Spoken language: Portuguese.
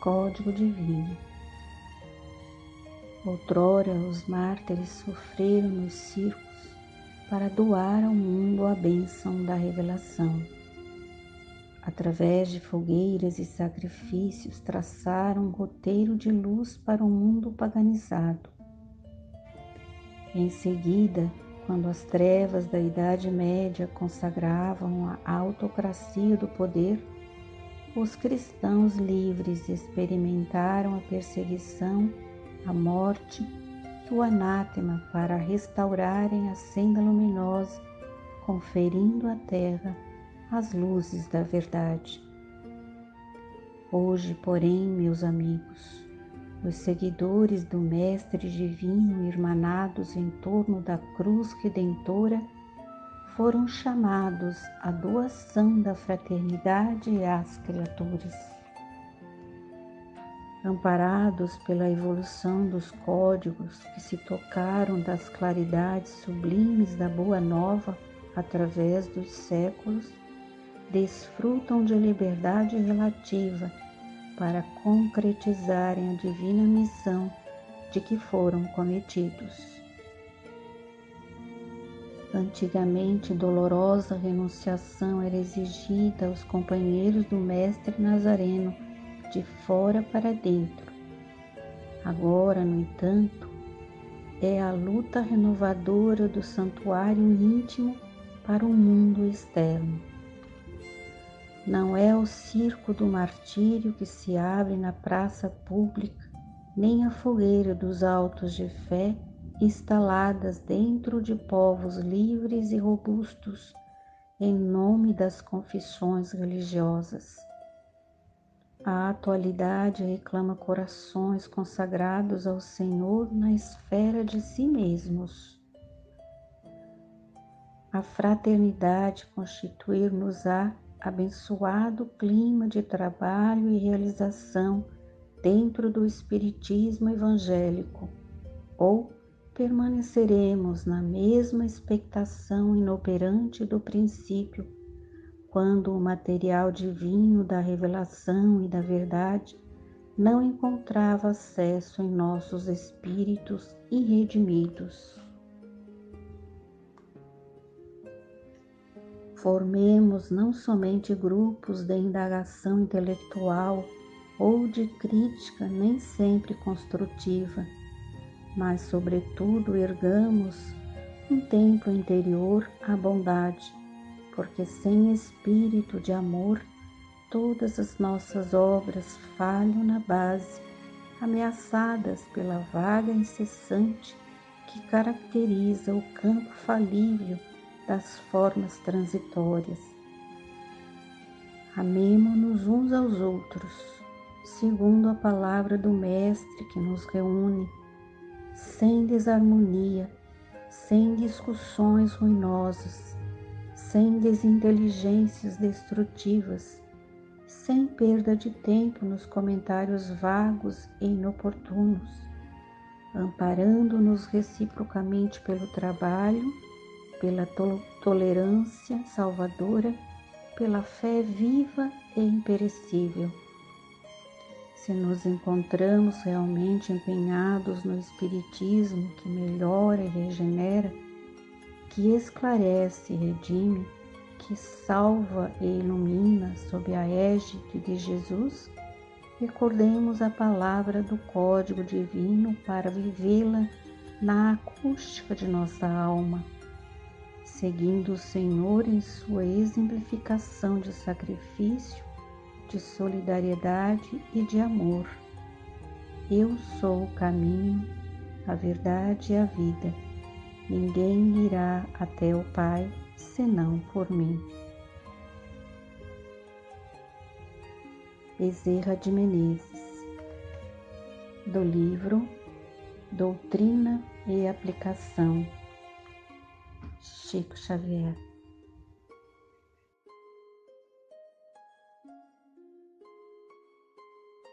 código divino. Outrora, os mártires sofreram nos circos para doar ao mundo a bênção da revelação. Através de fogueiras e sacrifícios, traçaram um roteiro de luz para o um mundo paganizado. Em seguida, quando as trevas da Idade Média consagravam a autocracia do poder, os cristãos livres experimentaram a perseguição, a morte e o anátema para restaurarem a senda luminosa, conferindo à terra as luzes da verdade. Hoje, porém, meus amigos, os seguidores do Mestre Divino irmanados em torno da cruz redentora foram chamados à doação da fraternidade às criaturas. Amparados pela evolução dos códigos que se tocaram das claridades sublimes da Boa Nova através dos séculos, desfrutam de liberdade relativa para concretizarem a divina missão de que foram cometidos. Antigamente, dolorosa renunciação era exigida aos companheiros do Mestre Nazareno de fora para dentro. Agora, no entanto, é a luta renovadora do santuário íntimo para o mundo externo. Não é o circo do martírio que se abre na praça pública, nem a fogueira dos autos de fé instaladas dentro de povos livres e robustos em nome das confissões religiosas. A atualidade reclama corações consagrados ao Senhor na esfera de si mesmos. A fraternidade constituir-nos-á abençoado clima de trabalho e realização dentro do Espiritismo evangélico, ou permaneceremos na mesma expectação inoperante do princípio, quando o material divino da revelação e da verdade não encontrava acesso em nossos espíritos irredimidos. Formemos não somente grupos de indagação intelectual ou de crítica nem sempre construtiva, mas, sobretudo, ergamos um templo interior à bondade, porque sem espírito de amor, todas as nossas obras falham na base, ameaçadas pela vaga incessante que caracteriza o campo falível das formas transitórias. Amemo-nos uns aos outros, segundo a palavra do Mestre que nos reúne, sem desarmonia, sem discussões ruinosas, sem desinteligências destrutivas, sem perda de tempo nos comentários vagos e inoportunos, amparando-nos reciprocamente pelo trabalho pela tolerância salvadora, pela fé viva e imperecível. Se nos encontramos realmente empenhados no Espiritismo que melhora e regenera, que esclarece e redime, que salva e ilumina sob a égide de Jesus, recordemos a palavra do Código Divino para vivê-la na acústica de nossa alma seguindo o Senhor em sua exemplificação de sacrifício, de solidariedade e de amor. Eu sou o caminho, a verdade e a vida. Ninguém irá até o Pai senão por mim. Bezerra de Menezes, do livro Doutrina e Aplicação Chico Xavier.